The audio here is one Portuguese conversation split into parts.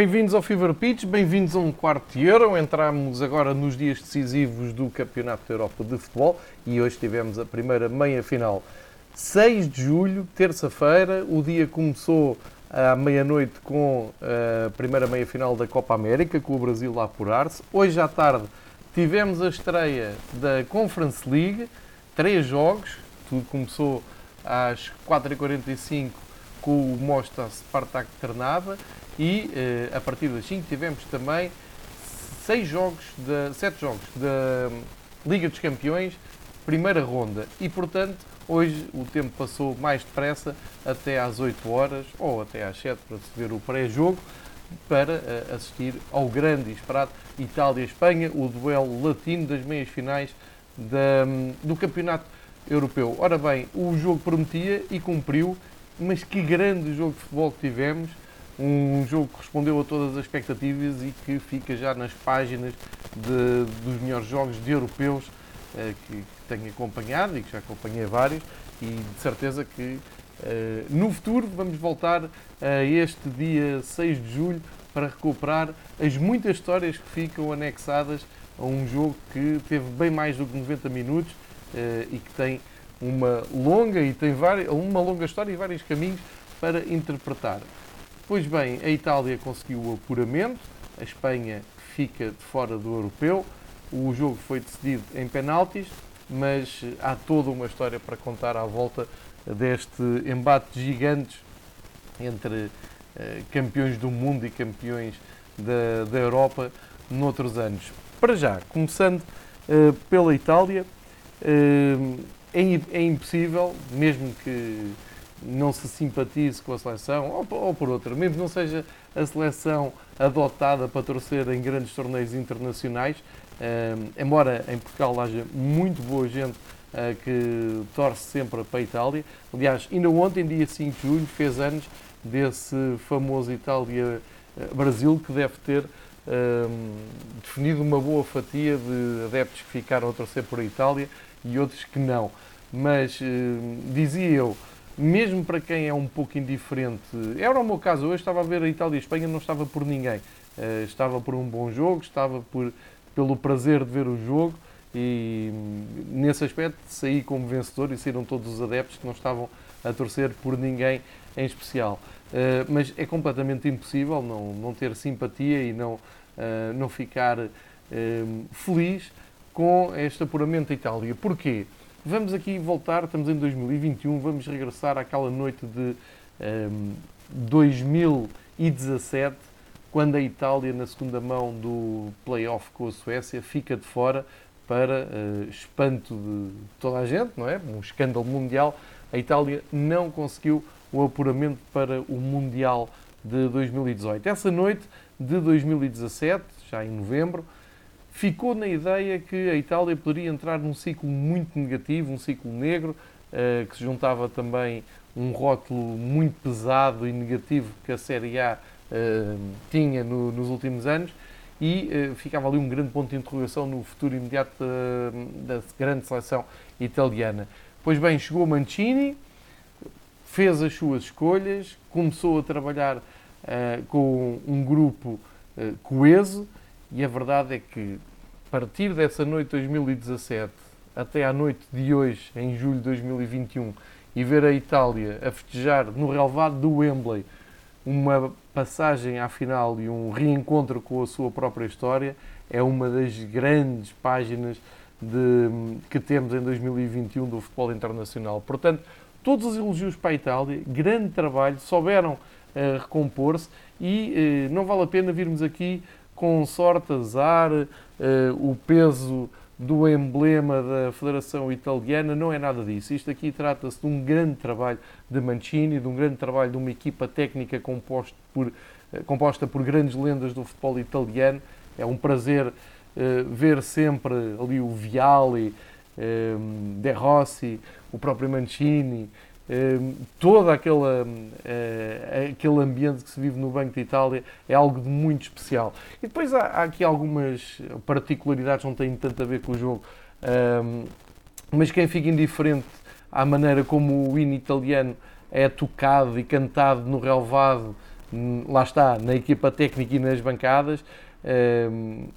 Bem-vindos ao Fever Pitch, bem-vindos a um quarto de Euro. Entramos agora nos dias decisivos do Campeonato da Europa de Futebol e hoje tivemos a primeira meia-final. 6 de julho, terça-feira, o dia começou à meia-noite com a primeira meia-final da Copa América, com o Brasil a apurar-se. Hoje à tarde tivemos a estreia da Conference League, três jogos, tudo começou às 4h45 com o Mostar Spartak Trnava e eh, a partir das 5 tivemos também seis jogos, de, sete jogos da Liga dos Campeões, primeira ronda. E portanto, hoje o tempo passou mais depressa, até às 8 horas ou até às 7 para se ver o pré-jogo, para uh, assistir ao grande e esperado Itália-Espanha, o duelo latino das meias finais da, um, do Campeonato Europeu. Ora bem, o jogo prometia e cumpriu, mas que grande jogo de futebol que tivemos um jogo que respondeu a todas as expectativas e que fica já nas páginas de, dos melhores jogos de europeus uh, que, que, tenho acompanhado e que já acompanhei vários e de certeza que uh, no futuro vamos voltar a este dia 6 de julho para recuperar as muitas histórias que ficam anexadas a um jogo que teve bem mais do que 90 minutos uh, e que tem uma longa e tem várias, uma longa história e vários caminhos para interpretar. Pois bem, a Itália conseguiu o apuramento, a Espanha fica de fora do europeu. O jogo foi decidido em penaltis, mas há toda uma história para contar à volta deste embate de gigantes entre uh, campeões do mundo e campeões da, da Europa noutros anos. Para já, começando uh, pela Itália, uh, é, é impossível, mesmo que não se simpatize com a seleção, ou, ou por outra, mesmo que não seja a seleção adotada para torcer em grandes torneios internacionais, uh, embora em Portugal haja muito boa gente uh, que torce sempre para a Itália. Aliás, ainda ontem, dia 5 de julho, fez anos desse famoso Itália-Brasil que deve ter uh, definido uma boa fatia de adeptos que ficaram a torcer por a Itália e outros que não. Mas, dizia eu, mesmo para quem é um pouco indiferente, era o meu caso hoje, estava a ver a Itália e a Espanha, não estava por ninguém. Uh, estava por um bom jogo, estava por, pelo prazer de ver o jogo e nesse aspecto saí como vencedor e saíram todos os adeptos que não estavam a torcer por ninguém em especial. Uh, mas é completamente impossível não, não ter simpatia e não, não ficar feliz com este apuramento da Itália. Porquê? Vamos aqui voltar, estamos em 2021, vamos regressar àquela noite de um, ehm, 2017, quando a Itália, na segunda mão do play-off com a Suécia, fica de fora para uh, espanto de toda a gente, não é? Um escândalo mundial. A Itália não conseguiu o apuramento para o Mundial de 2018. Essa noite de 2017, já em novembro, ficou na ideia que a Itália poderia entrar num ciclo muito negativo, um ciclo negro, uh, que se juntava também um rótulo muito pesado e negativo que a Série A uh, tinha no, nos últimos anos e uh, ficava ali um grande ponto de interrogação no futuro imediato da grande seleção italiana. Pois bem, chegou Mancini, fez as suas escolhas, começou a trabalhar com um grupo coeso, e a verdade é que, a partir dessa noite de 2017 até à noite de hoje, em julho de 2021, e ver a Itália a festejar no relevado do Wembley uma passagem à final e um reencontro com a sua própria história, é uma das grandes páginas de, que temos em 2021 do futebol internacional. Portanto, todos os elogios para a Itália, grande trabalho, souberam uh, recompor-se e uh, não vale a pena virmos aqui com sorte, azar, uh, o peso do emblema da Federação Italiana, não é nada disso. Isto aqui trata-se de um grande trabalho de Mancini, de um grande trabalho de uma equipa técnica composta por, uh, composta por grandes lendas do futebol italiano. É um prazer uh, ver sempre ali o Viali, De Rossi, o próprio Mancini, todo aquele, eh, aquele ambiente que se vive no Banco de Itália é algo de muito especial. E depois há, há aqui algumas particularidades, não têm tanto a ver com o jogo, ehm, mas quem fica indiferente à maneira como o hino italiano é tocado e cantado no relevado hum, lá está, na equipa técnica e nas bancadas,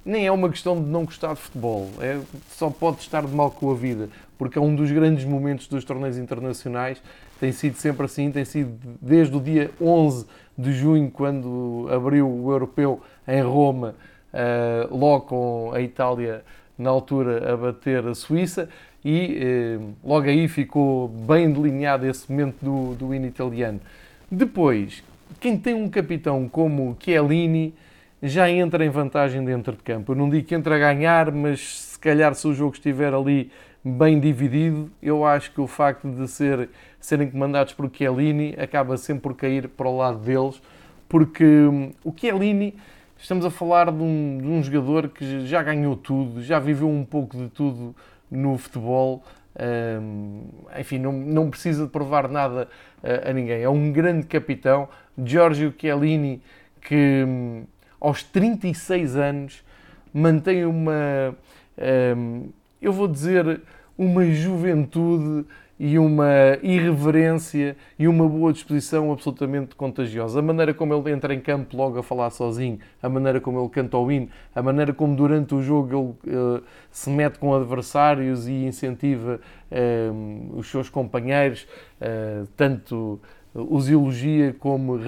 nem é uma questão de não gostar de futebol, é, só pode estar de mal com a vida, porque é um dos grandes momentos dos torneios internacionais, tem sido sempre assim, tem sido desde o dia 11 de junho, quando abriu o europeu em Roma, uh, logo com a Itália na altura a bater a Suíça, e logo aí ficou bem delineado esse momento do, do hino italiano. Depois, quem tem um capitão como Chiellini já entra em vantagem dentro de campo. Eu não digo que entra a ganhar, mas se calhar se o jogo estiver ali bem dividido, eu acho que o facto de ser, serem comandados por Chiellini acaba sempre por cair para o lado deles, porque hum, o Chiellini, estamos a falar de um, de um jogador que já ganhou tudo, já viveu um pouco de tudo no futebol. Um, enfim, não, não precisa de provar nada a, a, ninguém. É um grande capitão, Giorgio Chiellini, que um, aos 36 anos mantém uma, um, eu vou dizer, uma juventude e uma irreverência e uma boa disposição absolutamente contagiosa. A maneira como ele entra em campo logo a falar sozinho, a maneira como ele canta o hino, a maneira como durante o jogo ele uh, se mete com adversários e incentiva uh, os seus companheiros, uh, tanto os elogia como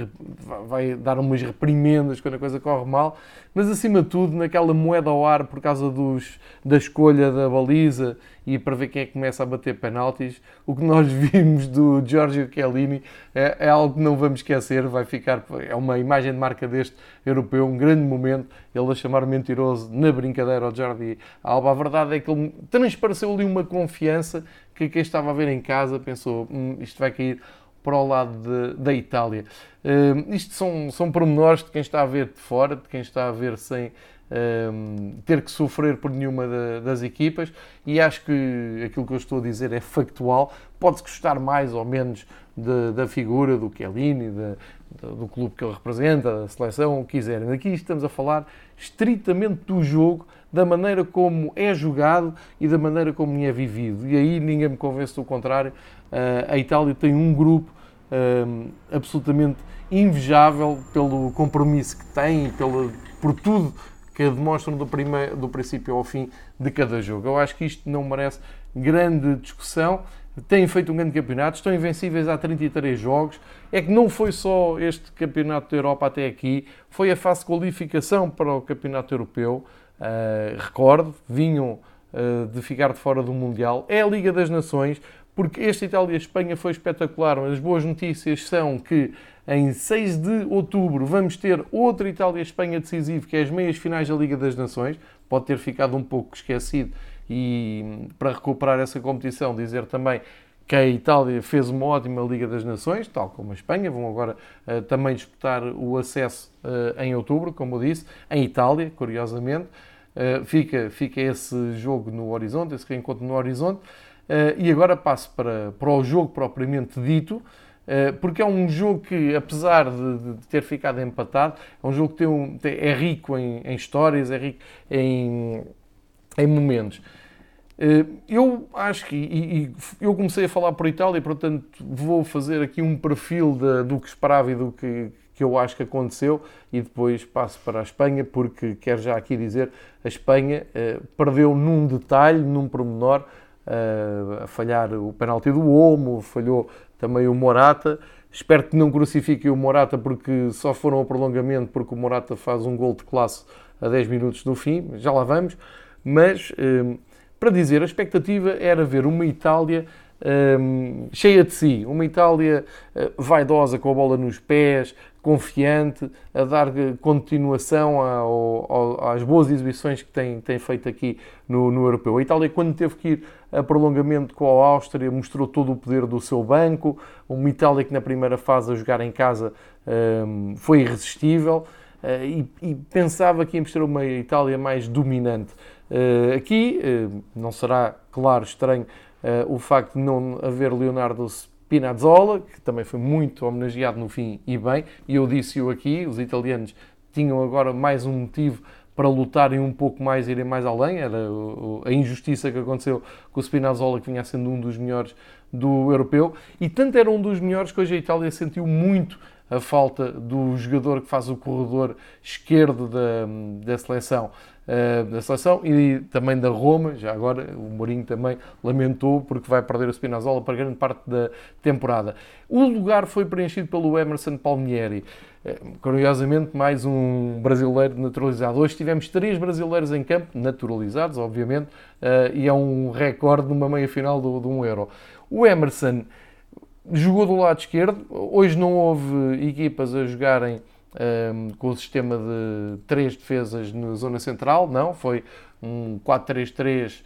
vai dar umas reprimendas quando a coisa corre mal, mas acima de tudo naquela moeda ao ar por causa dos, da escolha da baliza e para ver quem é que começa a bater penaltis, o que nós vimos do Giorgio Chiellini é, é algo que não vamos esquecer, vai ficar, é uma imagem de marca deste europeu, um grande momento, ele a chamar mentiroso na brincadeira ao Jordi Alba, a verdade é que ele transpareceu ali uma confiança que quem estava a ver em casa pensou, hum, isto vai cair para o lado de, da Itália. Uh, isto são, são pormenores de quem está a ver de fora, de quem está a ver sem uh, ter que sofrer por nenhuma da, das equipas, e acho que aquilo que eu estou a dizer é factual. Pode-se gostar mais ou menos de, da figura do Chiellini, de, do clube que ele representa, da seleção, o que quiserem. Aqui estamos a falar estritamente do jogo, da maneira como é jogado e da maneira como é vivido. E aí ninguém me convence do contrário. Uh, a Itália tem um grupo uh, absolutamente invejável pelo compromisso que tem e por tudo que demonstram do, primeiro, do princípio ao fim de cada jogo. Eu acho que isto não merece grande discussão. Têm feito um grande campeonato, estão invencíveis há 33 jogos. É que não foi só este campeonato da Europa até aqui, foi a fase de qualificação para o campeonato europeu. Uh, recordo, vinham uh, de ficar de fora do Mundial. É a Liga das Nações, porque esta Itália-Espanha foi espetacular. Mas as boas notícias são que em 6 de outubro vamos ter outra Itália-Espanha decisivo, que é as meias finais da Liga das Nações. Pode ter ficado um pouco esquecido e para recuperar essa competição dizer também que a Itália fez uma ótima Liga das Nações, tal como a Espanha, vão agora uh, também disputar o acesso uh, em outubro, como eu disse, em Itália, curiosamente. Uh, fica, fica esse jogo no horizonte, esse reencontro no horizonte. Uh, e agora passo para, para o jogo propriamente dito, uh, porque é um jogo que, apesar de, de, ter ficado empatado, é um jogo que tem um, tem, é rico em, em, histórias, é rico em, em momentos. Uh, eu acho que, e, e, eu comecei a falar por Itália, portanto vou fazer aqui um perfil de, do que esperava e do que, que eu acho que aconteceu e depois passo para a Espanha, porque quero já aqui dizer, a Espanha perdeu num detalhe, num pormenor, a falhar o penalti do Olmo, falhou também o Morata. Espero que não crucifiquem o Morata porque só foram ao prolongamento porque o Morata faz um gol de classe a 10 minutos do fim, já lá vamos. Mas, hum, para dizer, a expectativa era ver uma Itália hum, cheia de si, uma Itália eh, vaidosa com a bola nos pés, confiante, a dar continuação ao, ao, às boas exibições que tem, tem feito aqui no, no Europeu. A Itália, quando teve que ir a prolongamento com a Áustria, mostrou todo o poder do seu banco. Uma Itália que na primeira fase a jogar em casa um, foi irresistível. Uh, e, e, pensava que íamos ter uma Itália mais dominante. Uh, aqui uh, não será, claro, estranho o facto de não haver Leonardo Pinazzola, que também foi muito homenageado no fim e bem, e eu disse-o aqui, os italianos tinham agora mais um motivo para lutarem um pouco mais e irem mais além, era a injustiça que aconteceu com o Spinazzola, que vinha sendo um dos melhores do europeu, e tanto era um dos melhores que hoje a Itália sentiu muito a falta do jogador que faz o corredor esquerdo da, da seleção. Uh, da seleção e também da Roma, já agora o Mourinho também lamentou porque vai perder o Spinazzola para grande parte da temporada. O lugar foi preenchido pelo Emerson Palmieri. Uh, curiosamente, mais um brasileiro naturalizado. Hoje tivemos três brasileiros em campo, naturalizados, obviamente, uh, e é um recorde numa meia-final de um Euro. O Emerson jogou do lado esquerdo. Hoje não houve equipas a jogarem um, com o sistema de três defesas na zona central, não, foi um 4-3-3,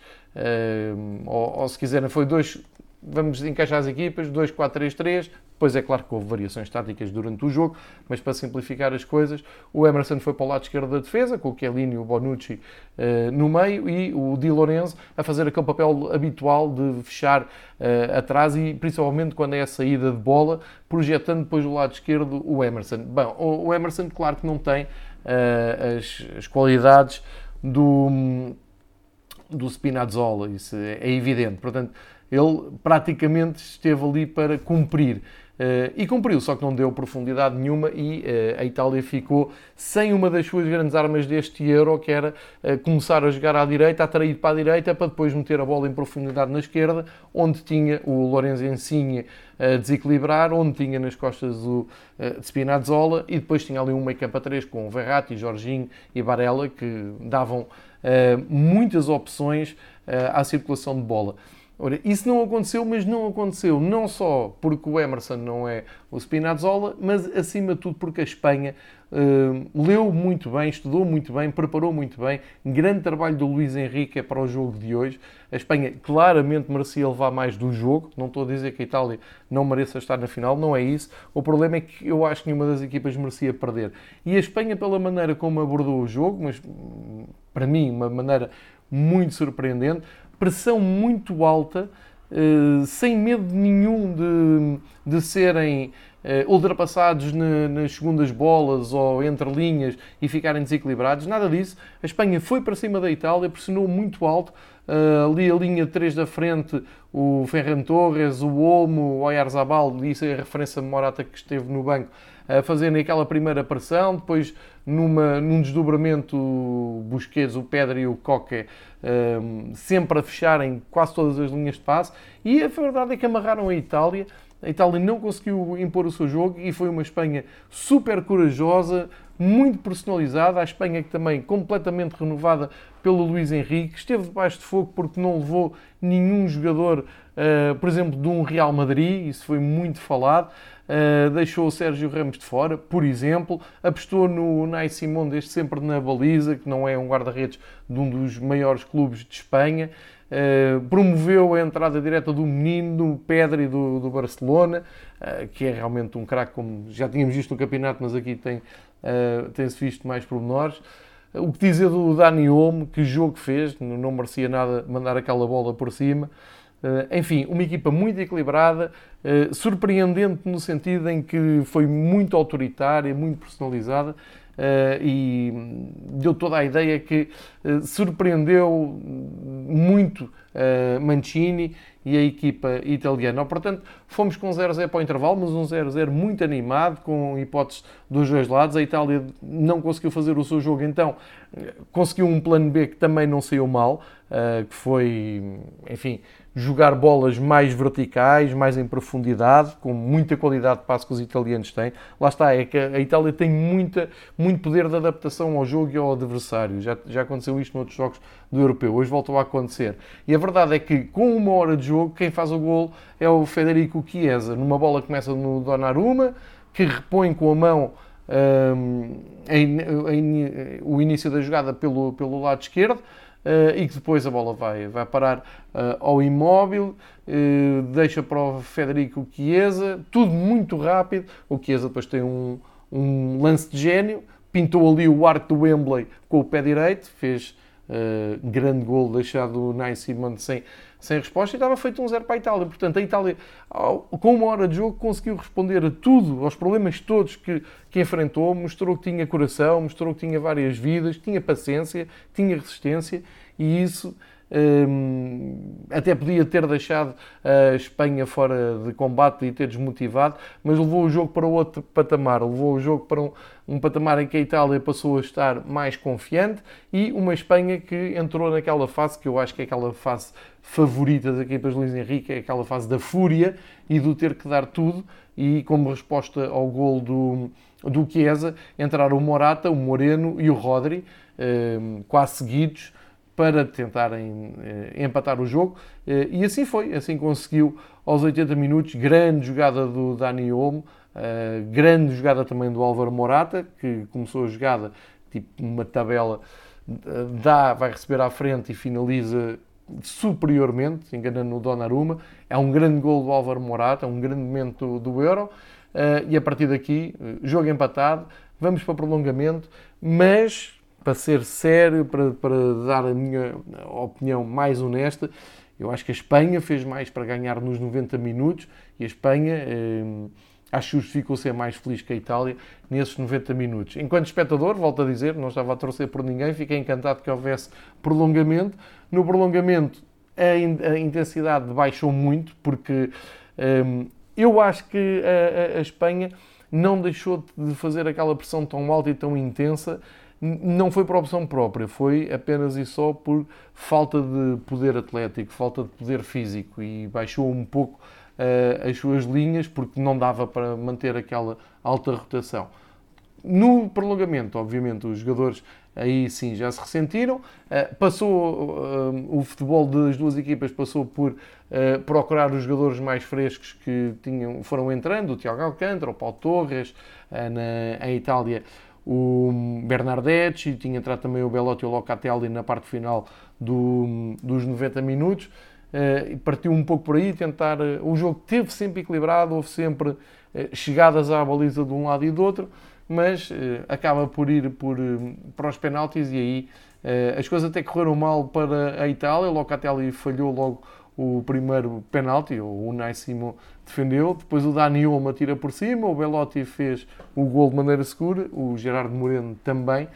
um, ou, ou, se quiserem, foi dois vamos encaixar as equipas, 2-4-3-3. Depois é claro que houve variações táticas durante o jogo, mas para simplificar as coisas, o Emerson foi para o lado esquerdo da defesa, com o Chiellini e o Bonucci uh, no meio, e o Di Lorenzo a fazer aquele papel habitual de fechar uh, atrás e principalmente quando é a saída de bola, projetando depois do lado esquerdo o Emerson. Bom, o Emerson, claro que não tem uh, as, as qualidades do, do Spinazzola, isso é evidente. Portanto, ele praticamente esteve ali para cumprir. Uh, e cumpriu, só que não deu profundidade nenhuma e uh, a Itália ficou sem uma das suas grandes armas deste Euro, que era uh, começar a jogar à direita, atrair para a direita, para depois meter a bola em profundidade na esquerda, onde tinha o Lorenzo Insigne a desequilibrar, onde tinha nas costas o uh, Spinazzola e depois tinha ali um meio campo a três com Verratti, Jorginho e Barella, que davam muitas opções à circulação de bola. Ora, isso não aconteceu, mas não aconteceu não só porque o Emerson não é o Spinazzola, mas acima de tudo porque a Espanha uh, leu muito bem, estudou muito bem, preparou muito bem. Grande trabalho do Luís Henrique para o jogo de hoje. A Espanha claramente merecia levar mais do jogo. Não estou a dizer que a Itália não mereça estar na final, não é isso. O problema é que eu acho que nenhuma das equipas merecia perder. E a Espanha, pela maneira como abordou o jogo, mas para mim, uma maneira muito surpreendente, pressão muito alta, eh, sem medo nenhum de, de serem ultrapassados nas segundas bolas ou entre linhas e ficarem desequilibrados, nada disso. A Espanha foi para cima da Itália, pressionou muito alto, Uh, ali a linha de 3 da frente, o Ferran Torres, o Olmo, o Oyarzabal, isso é a referência Morata que esteve no banco, a fazerem aquela primeira pressão, depois numa, num desdobramento Busquets, o Pedro e o Coque um, sempre a fecharem quase todas as linhas de passe e a verdade é que amarraram a Itália a Itália não conseguiu impor o seu jogo e foi uma Espanha super corajosa, muito personalizada. A Espanha que também completamente renovada pelo Luís Henrique. Esteve debaixo de fogo porque não levou nenhum jogador, uh, por exemplo, de um Real Madrid. Isso foi muito falado. Uh, deixou o Sérgio Ramos de fora, por exemplo. Apostou no Nai Simon, desde sempre na baliza, que não é um guarda-redes de um dos maiores clubes de Espanha. Uh, promoveu a entrada direta do menino, do Pedri do, do Barcelona, uh, que é realmente um craque, como já tínhamos visto no campeonato, mas aqui tem, tem-se visto mais pormenores. O que dizer do Dani Olmo, que jogo fez, não merecia nada mandar aquela bola por cima. Enfim, uma equipa muito equilibrada, surpreendente no sentido em que foi muito autoritária, muito personalizada uh, e deu toda a ideia que surpreendeu muito Mancini e a equipa italiana. Portanto, fomos com 0-0 para o intervalo, mas um 0-0 muito animado, com hipóteses dos dois lados. A Itália não conseguiu fazer o seu jogo, então conseguiu um plano B que também não saiu mal, que foi, enfim, jogar bolas mais verticais, mais em profundidade, com muita qualidade de passo que os italianos têm. Lá está, é que a Itália tem muita, muito poder de adaptação ao jogo e ao adversário. Já, já aconteceu isto noutros jogos do europeu, hoje voltou a acontecer. E a verdade é que com uma hora de jogo, quem faz o gol é o Federico Chiesa, numa bola que começa no Donnarumma, que repõe com a mão um, o início da jogada pelo, pelo lado esquerdo, Uh, e que depois a bola vai, vai parar uh, ao imóvel, uh, deixa para o Federico Chiesa, tudo muito rápido. O Chiesa depois tem um, um lance de gênio, pintou ali o arco do Wembley com o pé direito, fez grande gol deixado o Nai Simon sem, sem resposta e estava feito um zero para a Itália. Portanto, a Itália, com uma hora de jogo, conseguiu responder a tudo, aos problemas todos que, que enfrentou, mostrou que tinha coração, mostrou que tinha várias vidas, tinha paciência, tinha resistência e isso até podia ter deixado a Espanha fora de combate e ter desmotivado, mas levou o jogo para outro patamar, levou o jogo para um, um patamar em que a Itália passou a estar mais confiante e uma Espanha que entrou naquela fase que eu acho que é aquela fase favorita das equipas de Luís Henrique, é aquela fase da fúria e do ter que dar tudo e como resposta ao gol do, do Chiesa entraram o Morata, o Moreno e o Rodri, um, quase seguidos, para tentarem eh, empatar o jogo. Eh, e assim foi, assim conseguiu aos 80 minutos. Grande jogada do Dani Olmo, eh, grande jogada também do Álvaro Morata, que começou a jogada tipo uma tabela, dá, vai receber à frente e finaliza superiormente, enganando o Donnarumma. É um grande gol do Álvaro Morata, é um grande momento do, do Euro. e a partir daqui, jogo empatado, vamos para prolongamento, mas para ser sério, para, para dar a minha opinião mais honesta, eu acho que a Espanha fez mais para ganhar nos 90 minutos e a Espanha eh, acho que justificou ser mais feliz que a Itália nesses 90 minutos. Enquanto espectador, volto a dizer, não estava a torcer por ninguém, fiquei encantado que houvesse prolongamento. No prolongamento, a, a intensidade baixou muito, porque eh, eu acho que a, a, a Espanha não deixou de fazer aquela pressão tão alta e tão intensa não foi por opção própria, foi apenas e só por falta de poder atlético, falta de poder físico e baixou um pouco uh, as suas linhas porque não dava para manter aquela alta rotação. No prolongamento, obviamente, os jogadores aí sim já se ressentiram. Uh, passou uh, o futebol das duas equipas passou por procurar os jogadores mais frescos que tinham, foram entrando, o Tiago Alcântara, o Paulo Torres, na, em Itália o Bernardetti, tinha entrado também o Belotti e o Locatelli na parte final do, dos 90 minutos. Uh, partiu um pouco por aí, tentar. O jogo teve sempre equilibrado, houve sempre uh, chegadas à baliza de um lado e do outro, mas acaba por ir por, para os penaltis e aí as coisas até correram mal para a Itália. O Locatelli falhou logo o primeiro penalti, o Unai Simon defendeu, depois o Dani Olmo atira por cima, o Belotti fez o gol de maneira segura, o Gerardo Moreno também.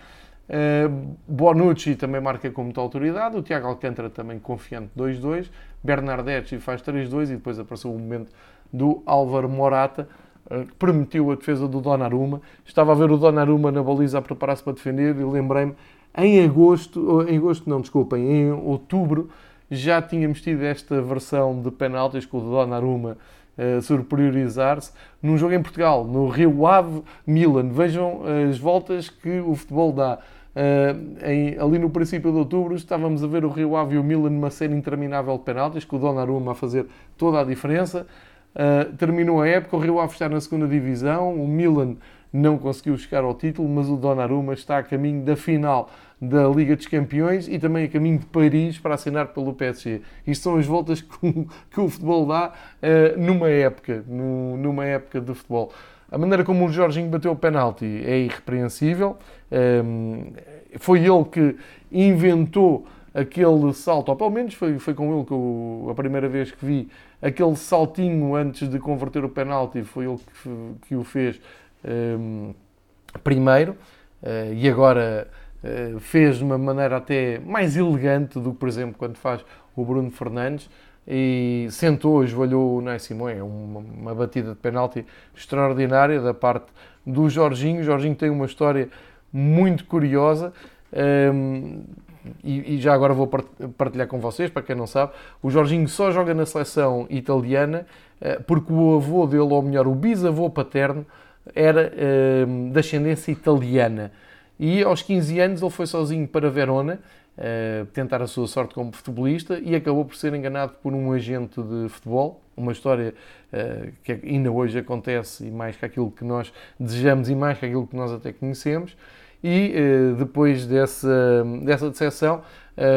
Uh, Bonucci também marca com muita autoridade, o Tiago Alcântara também confiante 2-2, Bernardetti faz 3-2 e depois apareceu o momento do Álvaro Morata, uh, que permitiu a defesa do Donnarumma. Estava a ver o Donnarumma na baliza a preparar-se para defender e lembrei-me, em agosto, em agosto não, desculpem, em outubro, já tínhamos tido esta versão de penaltis com o Donnarumma uh, superiorizar-se num jogo em Portugal, no Rio Ave Milan. Vejam as voltas que o futebol dá. Uh, em, ali no princípio de outubro estávamos a ver o Rio Ave e o Milan numa série interminável de penaltis, com o Donnarumma a fazer toda a diferença. Uh, terminou a época, o Rio Ave está na segunda divisão, o Milan não conseguiu chegar ao título, mas o Donnarumma está a caminho da final da Liga dos Campeões e também a caminho de Paris para assinar pelo PSG. Isto são as voltas que, que o futebol dá uh, numa época, no, numa época de futebol. A maneira como o Jorginho bateu o penalti é irrepreensível. Um, ehm, foi ele que inventou aquele salto, ou pelo menos foi, foi com ele que eu, a primeira vez que vi aquele saltinho antes de converter o penalti, foi ele que, que o fez primeiro uh, e agora uh, fez de uma maneira até mais elegante do que, por exemplo, quando faz o Bruno Fernandes e sentou, esvalhou o Ney Simões. É uma, uma, batida de penalti extraordinária da parte do Jorginho. O Jorginho tem uma história muito curiosa. Um, e, já agora vou partilhar com vocês, para quem não sabe, o Jorginho só joga na seleção italiana uh, porque o avô dele, ou melhor, o bisavô paterno, era uh, de ascendência italiana. E aos 15 anos ele foi sozinho para Verona uh, tentar a sua sorte como futebolista e acabou por ser enganado por um agente de futebol. Uma história uh, que ainda hoje acontece e mais que aquilo que nós desejamos e mais que aquilo que nós até conhecemos. E uh, depois dessa, dessa decepção,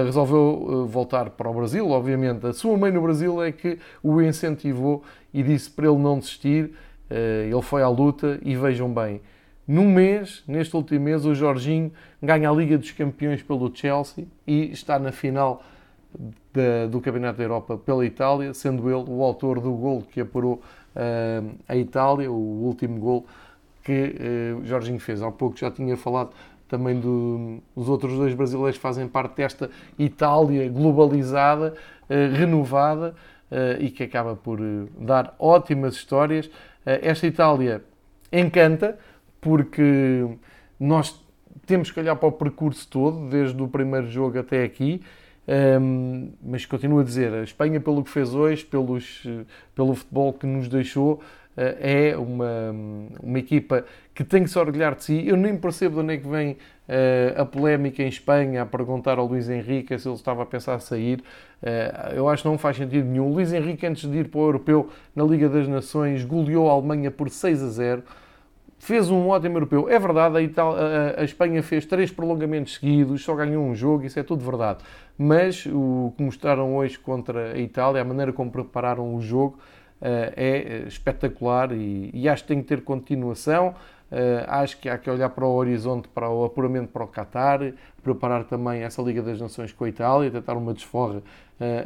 resolveu voltar para o Brasil. Obviamente, a sua mãe no Brasil é que o incentivou e disse para ele não desistir eh, ele foi à luta e vejam bem, num mês, neste último mês, o Jorginho ganha a Liga dos Campeões pelo Chelsea e está na final da, do Campeonato da Europa pela Itália, sendo ele o autor do gol que apurou uh, a Itália, o último gol que uh, Jorginho fez. Há pouco já tinha falado também dos outros dois brasileiros fazem parte desta Itália globalizada, uh, renovada uh, e que acaba por dar ótimas histórias. Esta Itália encanta porque nós temos que olhar para o percurso todo, desde o primeiro jogo até aqui. Um, mas continuo a dizer, a Espanha, pelo que fez hoje, pelos, pelo futebol que nos deixou, é uma, uma equipa que tem que se orgulhar de si. Eu nem percebo de onde é que vem uh, a polémica em Espanha a perguntar ao Luís Henrique se ele estava a pensar a sair. Uh, eu acho que não faz sentido nenhum. O Luís Henrique, antes de ir para o Europeu na Liga das Nações, goleou a Alemanha por 6 a 0 fez um ótimo europeu. É verdade, a, Itália, a, Espanha fez três prolongamentos seguidos, só ganhou um jogo, isso é tudo verdade. Mas o que mostraram hoje contra a Itália, a maneira como prepararam o jogo, eh, é espetacular e, e acho que tem que ter continuação. Uh, acho que há que olhar para o horizonte, para o apuramento para o Qatar, preparar também essa Liga das Nações com a Itália, tentar uma desforra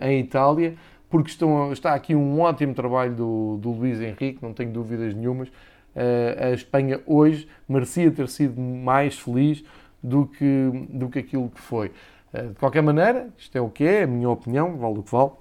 em Itália, porque estão, está aqui um ótimo trabalho do, do Luís Henrique, não tenho dúvidas nenhumas. A Espanha hoje merecia ter sido mais feliz do que, do que aquilo que foi. de qualquer maneira, isto é o que é, a minha opinião, vale o que vale.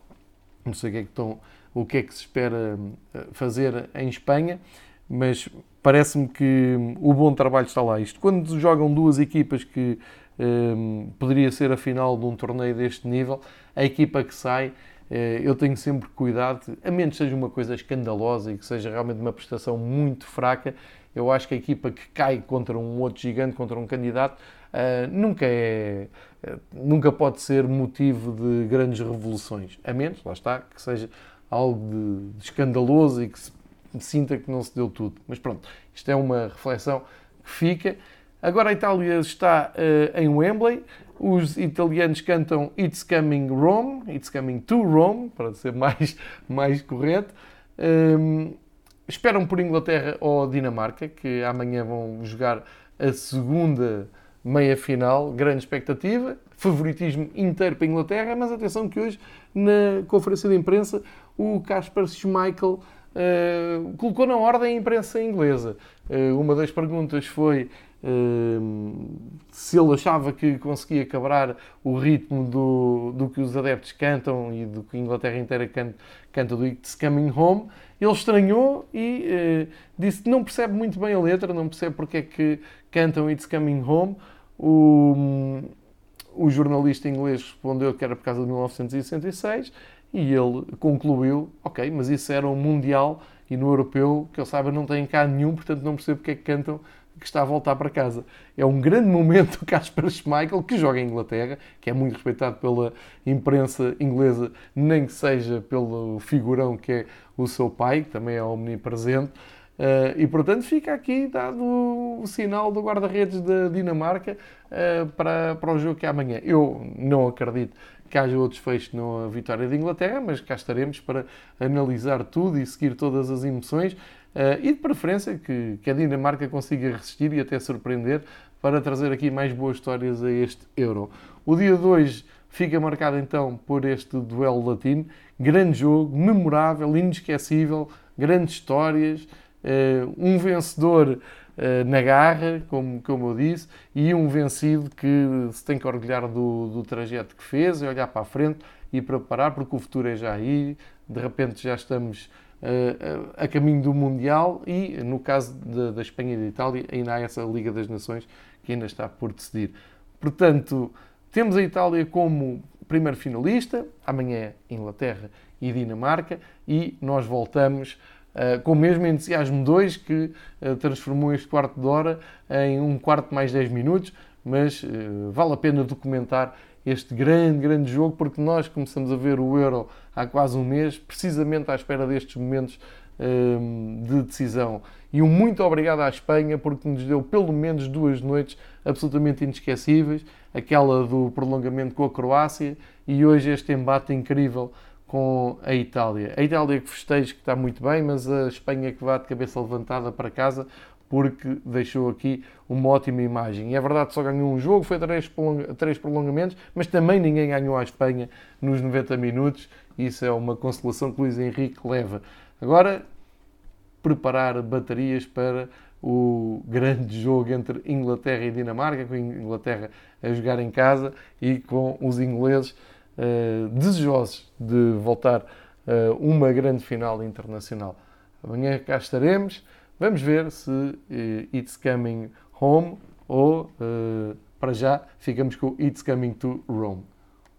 Não sei o que é que estão o que é que se espera eh, fazer em Espanha, mas parece-me que o bom trabalho está lá. Isto quando jogam duas equipas que um, eh, poderia ser a final de um torneio deste nível, a equipa que sai, eh, eu tenho sempre cuidado, a menos seja uma coisa escandalosa e que seja realmente uma prestação muito fraca, eu acho que a equipa que cai contra um outro gigante, contra um candidato, uh, nunca é. Nunca pode ser motivo de grandes revoluções. A menos, lá está, que seja algo de, escandaloso e que se sinta que não se deu tudo. Mas pronto, isto é uma reflexão que fica. Agora a Itália está uh, em Wembley. Os italianos cantam It's Coming Rome, It's Coming to Rome, para ser mais, mais correto. Um, ehm, esperam por Inglaterra ou Dinamarca, que amanhã vão jogar a segunda meia final. Grande expectativa, favoritismo inteiro para a Inglaterra, mas atenção que hoje, na conferência de imprensa, o Casper Schmeichel uh, colocou na ordem a imprensa inglesa. Uh, uma das perguntas foi uh, se ele achava que conseguia quebrar o ritmo do, do que os adeptos cantam e do que a Inglaterra inteira canta, canta do It's Coming Home. Ele estranhou e disse que não percebe muito bem a letra, não percebe porque é que cantam It's Coming Home. O, o jornalista inglês respondeu que era por causa de 1966 e ele concluiu, ok, mas isso era um Mundial e no Europeu, que ele saiba, não tem cá nenhum, portanto não percebo porque é que cantam que está a voltar para casa. É um grande momento o Casper Schmeichel, que joga em Inglaterra, que é muito respeitado pela imprensa inglesa, nem que seja pelo figurão que é o seu pai, que também é omnipresente. Uh, e portanto fica aqui dado o sinal do guarda-redes da Dinamarca uh, para, para o jogo que é amanhã. Eu não acredito que haja outros fechos na vitória da Inglaterra, mas cá estaremos para analisar tudo e seguir todas as emoções uh, e de preferência que, que a Dinamarca consiga resistir e até surpreender para trazer aqui mais boas histórias a este Euro. O dia de hoje fica marcado então por este duelo latino, grande jogo, memorável, inesquecível, grandes histórias, uh, um vencedor na garra, como, como eu disse, e um vencido que se tem que orgulhar do, do trajeto que fez, e olhar para a frente e preparar, porque o futuro é já aí, de repente já estamos uh, a caminho do Mundial e, no caso de, da Espanha e da Itália, ainda há essa Liga das Nações que ainda está por decidir. Portanto, temos a Itália como primeiro finalista, amanhã é Inglaterra e Dinamarca, e nós voltamos Uh, com o mesmo entusiasmo 2 que uh, transformou este quarto de hora em um quarto mais 10 minutos, mas uh, vale a pena documentar este grande, grande jogo, porque nós começamos a ver o Euro há quase um mês, precisamente à espera destes momentos de decisão. E um muito obrigado à Espanha, porque nos deu pelo menos duas noites absolutamente inesquecíveis, aquela do prolongamento com a Croácia e hoje este embate incrível com a Itália. A Itália que festeja, que está muito bem, mas a Espanha que vai de cabeça levantada para casa porque deixou aqui uma ótima imagem. E é verdade só ganhou um jogo, foi três prolongamentos, mas também ninguém ganhou à Espanha nos 90 minutos. Isso é uma consolação que Luís Henrique leva. Agora, preparar baterias para o grande jogo entre Inglaterra e Dinamarca, com a Inglaterra a jogar em casa e com os ingleses desejosos de voltar a uh, uma grande final internacional. Amanhã cá estaremos. Vamos ver se uh, It's Coming Home ou, para já, ficamos com It's Coming to Rome.